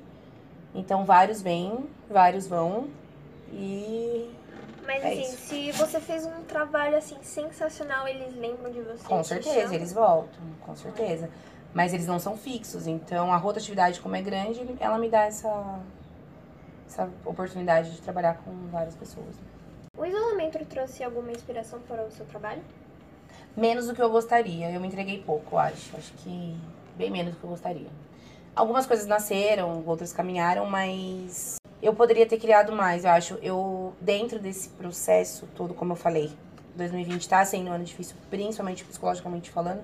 Então, vários vêm, vários vão. E Mas É assim, isso. se você fez um trabalho assim sensacional, eles lembram de você. Com te certeza, eles voltam, com certeza. Mas eles não são fixos, então a rotatividade, como é grande, ela me dá essa, essa oportunidade de trabalhar com várias pessoas. O isolamento trouxe alguma inspiração para o seu trabalho? Menos do que eu gostaria, eu me entreguei pouco, acho. Acho que bem menos do que eu gostaria. Algumas coisas nasceram, outras caminharam, mas eu poderia ter criado mais, eu acho. Eu, dentro desse processo todo, como eu falei, 2020 tá sendo um ano difícil, principalmente psicologicamente falando.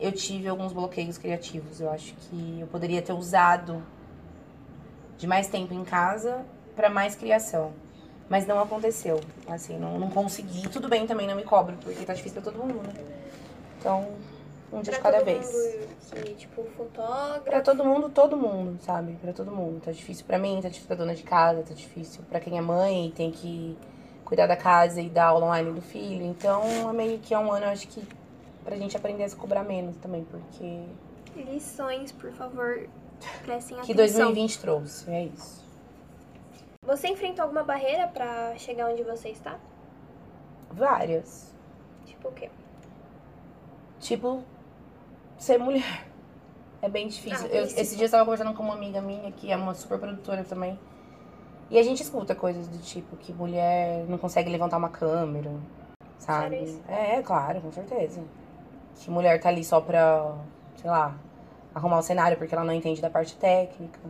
Eu tive alguns bloqueios criativos. Eu acho que eu poderia ter usado de mais tempo em casa para mais criação. Mas não aconteceu. Assim, não, não consegui. Tudo bem também, não me cobro, porque tá difícil pra todo mundo, né? Então, um dia de Pra cada todo vez. mundo que, tipo, fotógrafo. Pra todo mundo, todo mundo, sabe? Pra todo mundo. Tá difícil pra mim, tá difícil pra dona de casa, tá difícil pra quem é mãe e tem que cuidar da casa e dar aula online do filho. Então, é meio que é um ano, eu acho que, pra gente aprender a se cobrar menos também, porque. Lições, por favor, prestem Que atenção. 2020 trouxe, é isso. Você enfrentou alguma barreira pra chegar onde você está? Várias. Tipo o quê? Tipo, ser mulher. É bem difícil. Ah, Eu- esse dia eu tava conversando com uma amiga minha, que é uma super produtora também. E a gente escuta coisas do tipo que mulher não consegue levantar uma câmera, sabe? É, é, claro, com certeza. Que mulher tá ali só pra, sei lá, arrumar o cenário porque ela não entende da parte técnica.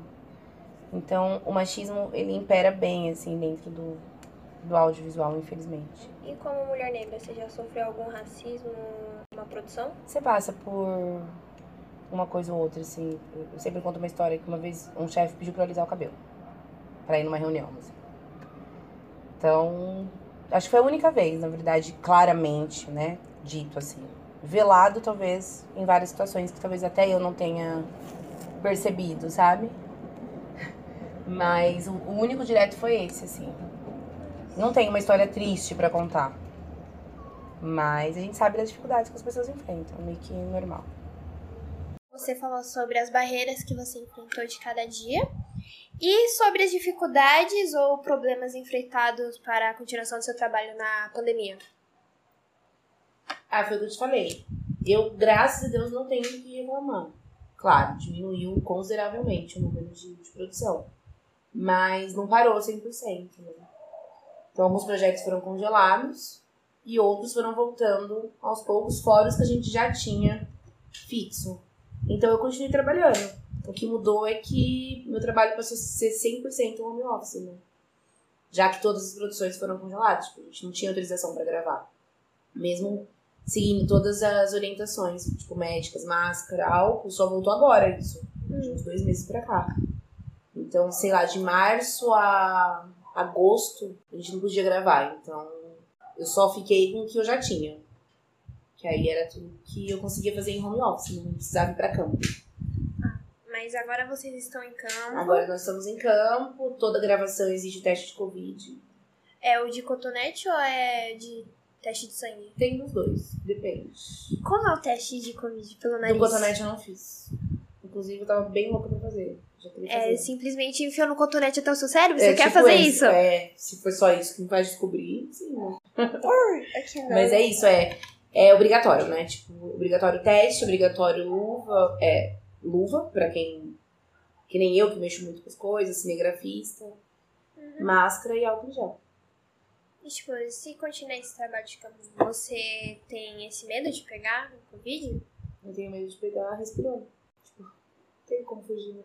Então, o machismo, ele impera bem, assim, dentro do, do audiovisual, infelizmente. E como mulher negra, você já sofreu algum racismo na produção? Você passa por uma coisa ou outra, assim. Eu sempre conto uma história que uma vez um chefe pediu pra eu alisar o cabelo. Pra ir numa reunião, assim. Então, acho que foi a única vez, na verdade, claramente, né? Dito assim. Velado, talvez, em várias situações que talvez até eu não tenha percebido, sabe? Mas o, único direto foi esse, assim. Não tem uma história triste pra contar. Mas a gente sabe das dificuldades que as pessoas enfrentam, meio que normal. Você falou sobre as barreiras que você enfrentou de cada dia e sobre as dificuldades ou problemas enfrentados para a continuação do seu trabalho na pandemia. Ah, foi o que eu te falei. Eu, graças a Deus, não tenho o que reclamar. Claro, diminuiu consideravelmente o número de, de produção. Mas não parou 100%. Né? Então, alguns projetos foram congelados e outros foram voltando aos poucos, fora os que a gente já tinha fixo. Então, eu continuei trabalhando. O que mudou é que meu trabalho passou a ser 100% home office, né? Já que todas as produções foram congeladas. Tipo, a gente não tinha autorização para gravar. Mesmo seguindo todas as orientações, tipo, médicas, máscara, álcool, só voltou agora isso. De uns dois meses pra cá. Então, sei lá, de março a agosto, a gente não podia gravar. Então, eu só fiquei com o que eu já tinha. Que aí era tudo que eu conseguia fazer em home office, não precisava ir pra campo. Mas agora vocês estão em campo. Agora nós estamos em campo, toda gravação exige teste de Covid. É o de cotonete ou é de teste de sangue? Tem dos dois, depende. Como é o teste de Covid pelo nariz? No cotonete eu não fiz. Inclusive, eu tava bem louca pra fazer. Já queria fazer. É simplesmente enfiou no cotonete até o seu cérebro? É, Você quer tipo fazer esse, isso? É, se for só isso que me faz descobrir, sim. né? Aqui não. Mas é isso, é, é obrigatório, né? Tipo, obrigatório teste, obrigatório luva, é, luva, pra quem. Que nem eu, que mexo muito com as coisas, cinegrafista, Uhum. máscara e álcool em gel. Tipo, se continuar esse trabalho de campo, você tem esse medo de pegar o Covid? Não tenho medo de pegar respirando. Tipo, tem como fugir, né?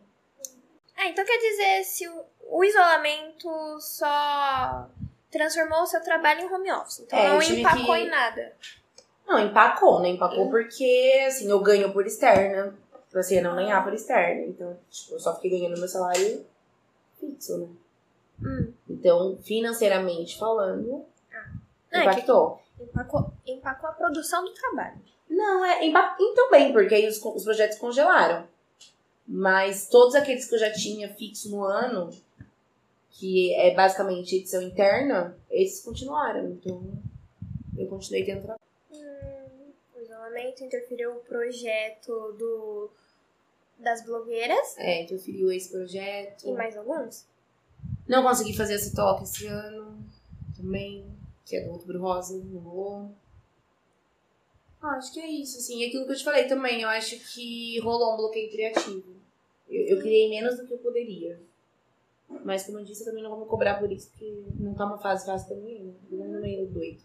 Ah, então quer dizer, se o, o isolamento só transformou o seu trabalho em home office. Então É, eu não empacou que- em nada. Não, empacou, né? Empacou porque, assim, eu ganho por externa. Você não ganhar por externa. Então, tipo, eu só fiquei ganhando meu salário fixo, né? Hum. Então, financeiramente falando, Não, é impactou. empacou, empacou a produção do trabalho. Não, é empa- então bem, porque aí os, os projetos congelaram. Mas todos aqueles que eu já tinha fixo no ano, que é basicamente edição interna, esses continuaram. Então, eu continuei tendo trabalho. Hum, o isolamento interferiu o projeto do, das blogueiras É, interferiu esse projeto. e mais alguns. Não consegui fazer esse toque esse ano. também, que é do Outubro Rosa, não rolou. Ah, acho que é isso, assim. E aquilo que eu te falei também, eu acho que rolou um bloqueio criativo. Eu, eu criei menos do que eu poderia. Mas, como eu disse, eu também não vou me cobrar por isso, porque não tá uma fase fácil pra mim, né? Eu meio doido.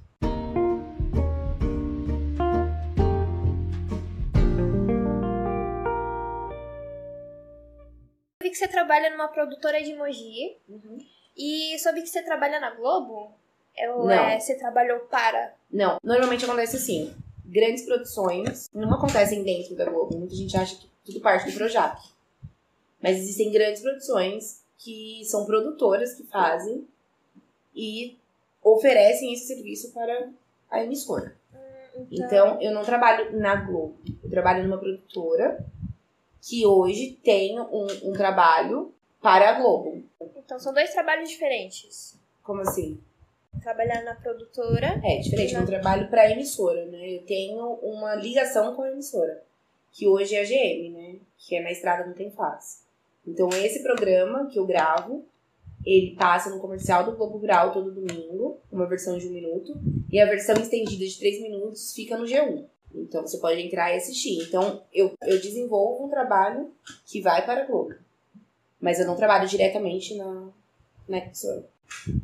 Que você trabalha numa produtora de Mogi. Uhum. E soube que você trabalha na Globo? Ou Não. é, você trabalhou para? Não, normalmente acontece assim. Grandes produções não acontecem dentro da Globo. Muita gente acha que tudo parte do Projac. Mas existem grandes produções que são produtoras que fazem e oferecem esse serviço para a emissora. Então, eu não trabalho na Globo. Eu trabalho numa produtora que hoje tem um, um trabalho para a Globo. Então são dois trabalhos diferentes. Como assim? Trabalhar na produtora. É diferente, eu trabalho para a emissora, né? Eu tenho uma ligação com a emissora, que hoje é a GM, né? Que é na Estrada Não Tem Face. Então, esse programa que eu gravo, ele passa no comercial do Globo Rural todo domingo, uma versão de um minuto, e a versão estendida de três minutos fica no G1. Então, você pode entrar e assistir. Então, eu, eu desenvolvo um trabalho que vai para a Globo. Mas eu não trabalho diretamente na, na emissora.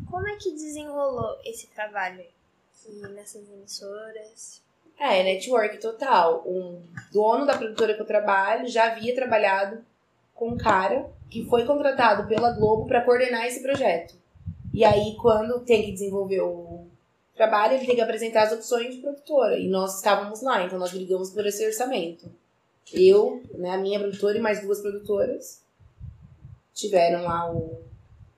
Como é que desenrolou esse trabalho aqui nessas emissoras? É, network total. Um dono da produtora que eu trabalho já havia trabalhado com um cara que foi contratado pela Globo para coordenar esse projeto. E aí, quando tem que desenvolver o trabalho, ele tem que apresentar as opções de produtora. E nós estávamos lá, então nós brigamos por esse orçamento. Eu, né, a minha produtora e mais duas produtoras tiveram lá o,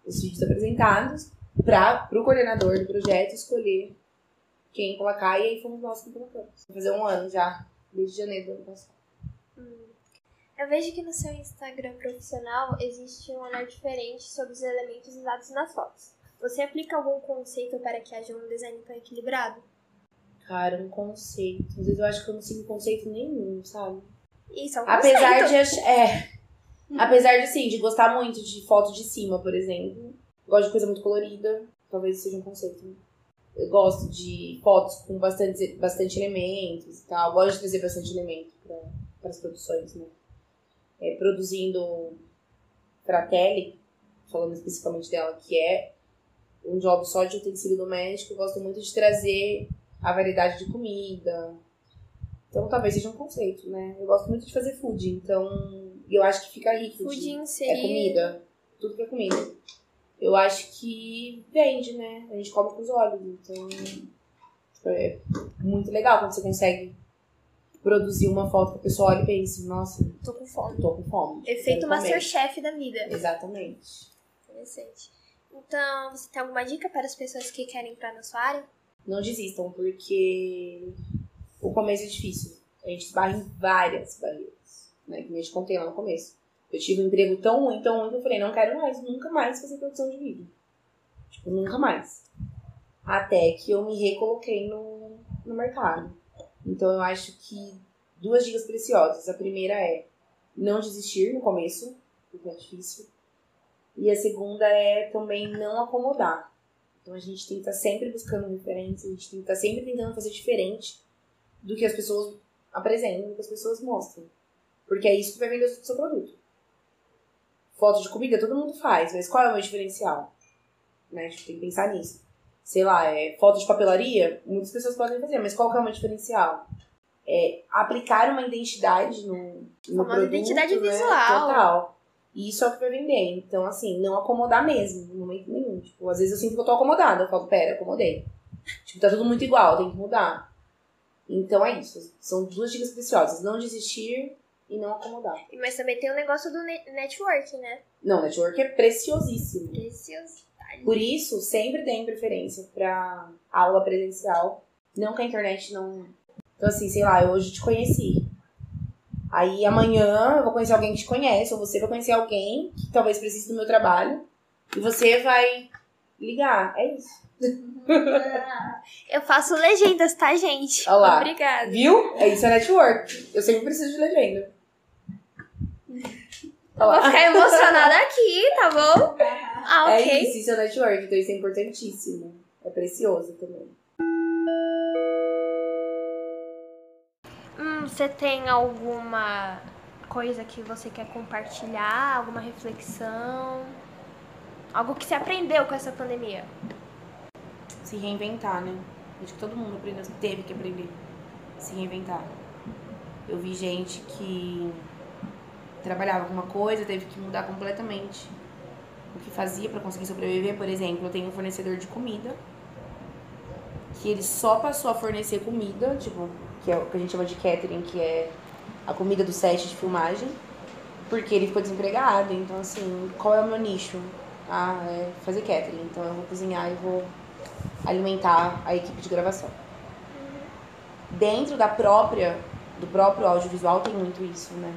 os vídeos apresentados para o coordenador do projeto escolher quem colocar, e aí fomos nós que colocamos. Fazer um ano já, desde janeiro do ano passado. Eu vejo que no seu Instagram profissional existe um olhar diferente sobre os elementos usados nas fotos. Você aplica algum conceito para que haja um design tão equilibrado? Cara, um conceito. Às vezes eu acho que eu não sigo conceito nenhum, sabe? Isso é um Apesar conceito. de é, apesar de assim, de gostar muito de foto de cima, por exemplo. Gosto de coisa muito colorida, talvez seja um conceito. né? Eu gosto de fotos com bastante, bastante elementos e tal. Gosto de trazer bastante elemento para as produções, né? É, produzindo Fratelli, falando especificamente dela, que é um job só de utensílio doméstico, eu gosto muito de trazer a variedade de comida. Então talvez seja um conceito, né? Eu gosto muito de fazer food, então eu acho que fica rico. Pudim seria... é comida. Tudo que é comida. Eu acho que vende, né? A gente come com os olhos. Então tipo, é muito legal quando você consegue produzir uma foto que a pessoa olha e pense, nossa, Tô com fome. tô com fome. Efeito. Masterchef da vida. Exatamente. Interessante. Então, você tem alguma dica para as pessoas que querem entrar na sua área? Não desistam, porque o começo é difícil. A gente esbarra em várias barreiras, né? Que nem te contei lá no começo. Eu tive um emprego tão ruim, tão ruim, que eu falei, não quero mais, nunca mais fazer produção de vídeo. Tipo, nunca mais. Até que eu me recoloquei no, no mercado. Então eu acho que duas dicas preciosas. A primeira é não desistir no começo, porque é difícil. E a segunda é também não acomodar. Então a gente tem que estar sempre buscando referências, a gente tem que estar sempre tentando fazer diferente do que as pessoas apresentam, do que as pessoas mostram. Porque é isso que vai vender o seu produto. Foto de comida todo mundo faz, mas qual é o meu diferencial? Né? A gente tem que pensar nisso. Sei lá, é foto de papelaria, muitas pessoas podem fazer, mas qual que é o meu diferencial? É aplicar uma identidade no, no Famosa produto, identidade né? visual. Total. E isso é o que vai vender. Então, assim, não acomodar mesmo, no momento nenhum. Tipo, às vezes eu sinto que eu tô acomodada. Eu falo, pera, acomodei. Tipo, tá tudo muito igual, tem que mudar. Então é isso. São duas dicas preciosas. Não desistir e não acomodar. Mas também tem o negócio do ne- network, né? Não, network é preciosíssimo. Preciosidade. Por isso, sempre tem preferência pra aula presencial. Não que a internet não. Então, assim, sei lá, eu hoje te conheci. Aí amanhã eu vou conhecer alguém que te conhece, ou você vai conhecer alguém que talvez precise do meu trabalho. E você vai ligar. É isso. Eu faço legendas, tá, gente? Olha lá. Obrigada. Viu? É isso é network. Eu sempre preciso de legenda. Olha Vou ficar emocionada aqui, tá bom? Ah, É ok. isso, isso é network, então isso é importantíssimo. É precioso também. Você tem alguma coisa que você quer compartilhar? Alguma reflexão? Algo que você aprendeu com essa pandemia? Se reinventar, né? Acho que todo mundo aprendeu, teve que aprender. Se reinventar. Eu vi gente que trabalhava com uma coisa, teve que mudar completamente o que fazia para conseguir sobreviver. Por exemplo, eu tenho um fornecedor de comida que ele só passou a fornecer comida, tipo, que é o que a gente chama de catering, que é a comida do set de filmagem, porque ele ficou desempregado. Então, assim, qual é o meu nicho? Ah, é fazer catering. Então, eu vou cozinhar e vou alimentar a equipe de gravação. Dentro da própria, do próprio audiovisual tem muito isso, né?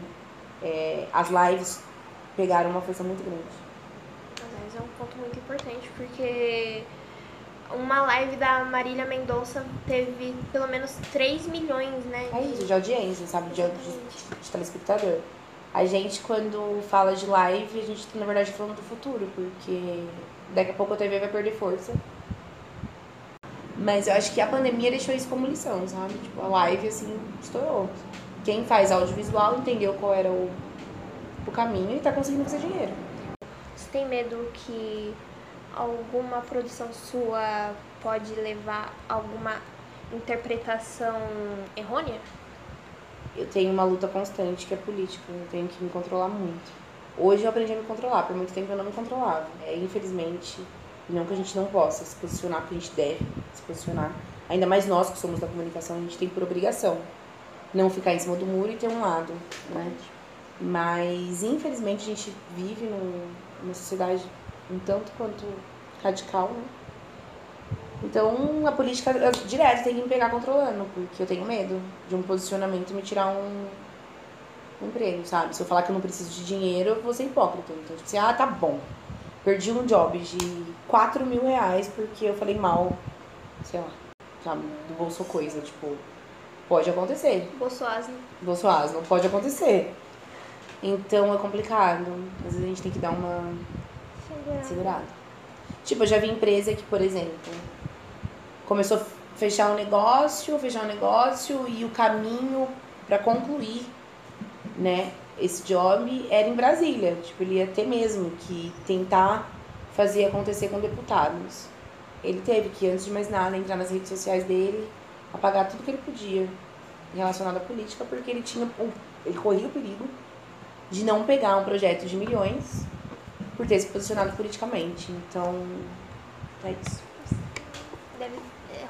É, as lives pegaram uma força muito grande. Mas é um ponto muito importante, porque uma live da Marília Mendonça teve pelo menos 3 milhões, né? É isso, de audiência, sabe? De, de, de telespectador. A gente, quando fala de live, a gente tá, na verdade, falando do futuro, porque daqui a pouco a TV vai perder força. Mas eu acho que a pandemia deixou isso como lição, sabe? Tipo, a live, assim, estourou. Quem faz audiovisual entendeu qual era o, o caminho e tá conseguindo fazer dinheiro. Você tem medo que alguma produção sua pode levar a alguma interpretação errônea? Eu tenho uma luta constante que é política, eu tenho que me controlar muito. Hoje eu aprendi a me controlar, por muito tempo eu não me controlava. É, infelizmente, não que a gente não possa se posicionar, porque a gente deve se posicionar. Ainda mais nós que somos da comunicação, a gente tem por obrigação não ficar em cima do muro e ter um lado, né? Mas infelizmente a gente vive num, numa sociedade um tanto quanto radical, né? Então a política direto tem que me pegar controlando, porque eu tenho medo de um posicionamento me tirar um, um emprego, sabe? Se eu falar que eu não preciso de dinheiro, eu vou ser hipócrita. Então, tipo assim, ah, tá bom. Perdi um job de 4 mil reais porque eu falei mal, sei lá, sabe, do Bolso Coisa, tipo, pode acontecer. Bolsoasno. Bolsoasno, pode acontecer. Então é complicado. Às vezes a gente tem que dar uma Segurado. segurada. Tipo, eu já vi empresa que, por exemplo, começou a fechar um negócio, fechar um negócio e o caminho para concluir, né, esse job era em Brasília. Tipo, ele ia ter mesmo que tentar fazer acontecer com deputados. Ele teve que, antes de mais nada, entrar nas redes sociais dele, apagar tudo que ele podia relacionado à política, porque ele tinha ele corria o perigo de não pegar um projeto de milhões por ter se posicionado politicamente. Então, é isso. Deve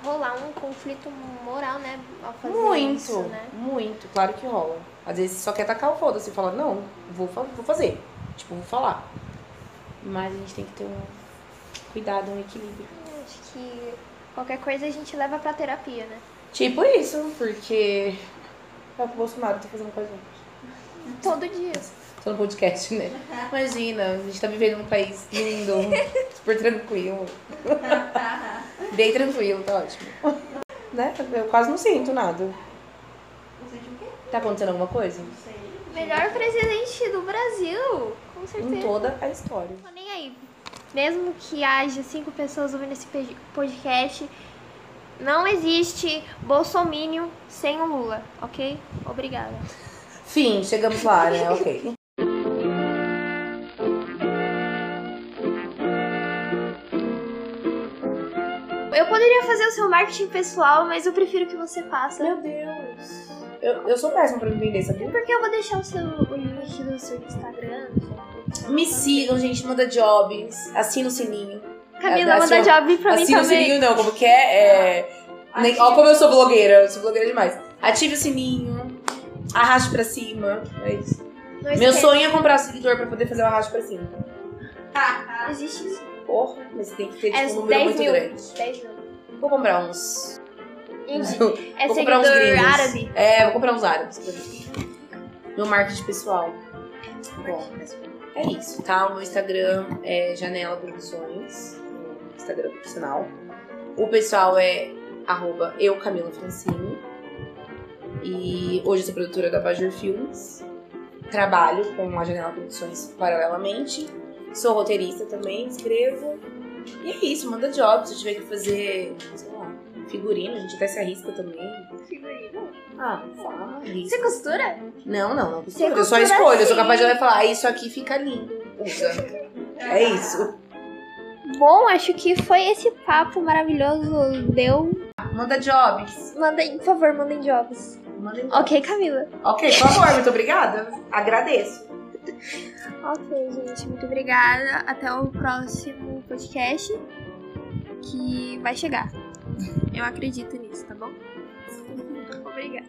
rolar um conflito moral, né? Ao fazer Muito, isso, né? muito, claro que rola. Às vezes só quer tacar o foda-se e falar, não, vou, vou fazer. Tipo, vou falar. Mas a gente tem que ter um cuidado, um equilíbrio. Acho que qualquer coisa a gente leva pra terapia, né? Tipo isso, porque é o Bolsonaro tá fazendo com a gente. Todo dia. Tô no podcast, né? Imagina, a gente tá vivendo num país lindo, super tranquilo. Bem tranquilo, tá ótimo. Né? Eu quase não sinto nada. Você de o quê? Tá acontecendo alguma coisa? Não sei. Melhor presidente do Brasil, com certeza. Em toda a história. Tô nem aí. Mesmo que haja cinco pessoas ouvindo esse podcast, não existe bolsomínio sem o Lula, ok? Obrigada. Fim, chegamos lá, né? Ok. Eu poderia fazer o seu marketing pessoal, mas eu prefiro que você faça. Meu Deus. Eu, eu sou péssima pra me vender, sabia? Porque eu vou deixar o seu o link do seu Instagram. Me sigam, gente, manda jobs. Assina o sininho. Camila, É, manda assina- job pra mim Assina o também. sininho, não, como que é? é... Nem, ó, como eu sou blogueira, eu sou blogueira demais. Ative o sininho, arraste pra cima. É isso. Não Meu esquece- sonho é comprar seguidor pra poder fazer o arraste pra cima. Existe isso. Porra, mas tem que ter tipo, É um número 10 muito mil. grande. 10 mil. Vou comprar uns. É vou comprar uns gringos. árabe. É, vou comprar uns árabes. pra mim. Meu marketing pessoal. Bom, é isso, tá? O meu Instagram é Janela Produções, Instagram profissional. O pessoal é arroba eu, Camila Francini. E hoje eu sou produtora da Bajor Filmes. Trabalho com a Janela Produções paralelamente. Sou roteirista também, escrevo. E é isso, manda job. Se eu tiver que fazer, sei lá, figurino, a gente até se arrisca também. Figurino. Ah, faz. Você costura? Não, não, não. Você Eu só costura escolho, eu sou capaz de olhar e falar, ah, isso aqui fica lindo. Usa. É isso. Bom, acho que foi esse papo maravilhoso. Deu. Manda jobs. Mandem, por favor, mandem jobs. Mandem jobs. Ok, Camila. Ok, por favor, muito obrigada. Agradeço. Ok, gente, muito obrigada. Até o próximo podcast que vai chegar. Eu acredito nisso, tá bom? Obrigada.